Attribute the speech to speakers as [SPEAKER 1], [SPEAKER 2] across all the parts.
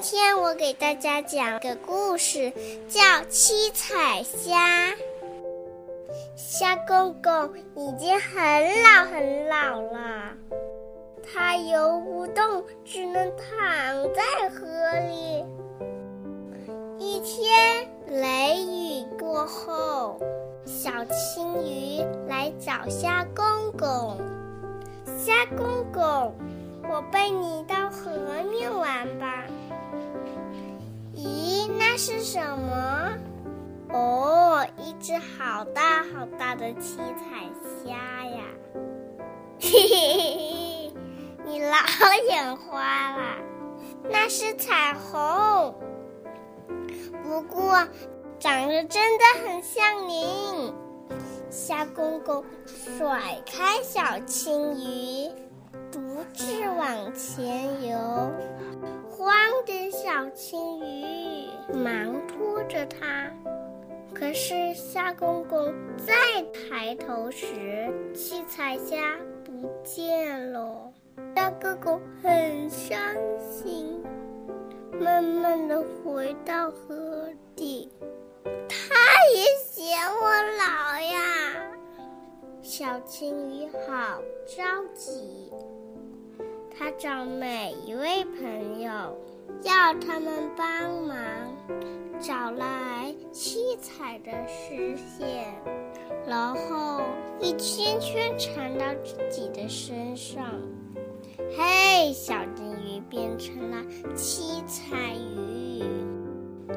[SPEAKER 1] 今天我给大家讲个故事，叫《七彩虾》。虾公公已经很老很老了，他游不动，只能躺在河里。一天雷雨过后，小青鱼来找虾公公。虾公公，我背你到河面玩吧。是什么？哦，一只好大好大的七彩虾呀！嘿嘿嘿，你老眼花了，那是彩虹。不过，长得真的很像您。虾公公甩开小青鱼，独自往前游。慌的小青鱼忙拖着它，可是虾公公再抬头时，七彩虾不见了。虾公公很伤心，慢慢的回到河底。他也嫌我老呀，小青鱼好着急。他找每一位朋友，要他们帮忙，找来七彩的丝线，然后一圈圈缠到自己的身上。嘿，小金鱼变成了七彩鱼。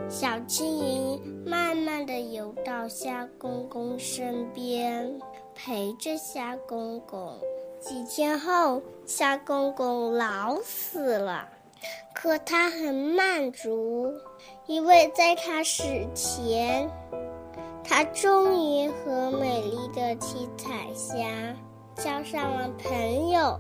[SPEAKER 1] 小金鱼慢慢的游到虾公公身边，陪着虾公公。几天后，虾公公老死了，可他很满足，因为在他死前，他终于和美丽的七彩霞交上了朋友。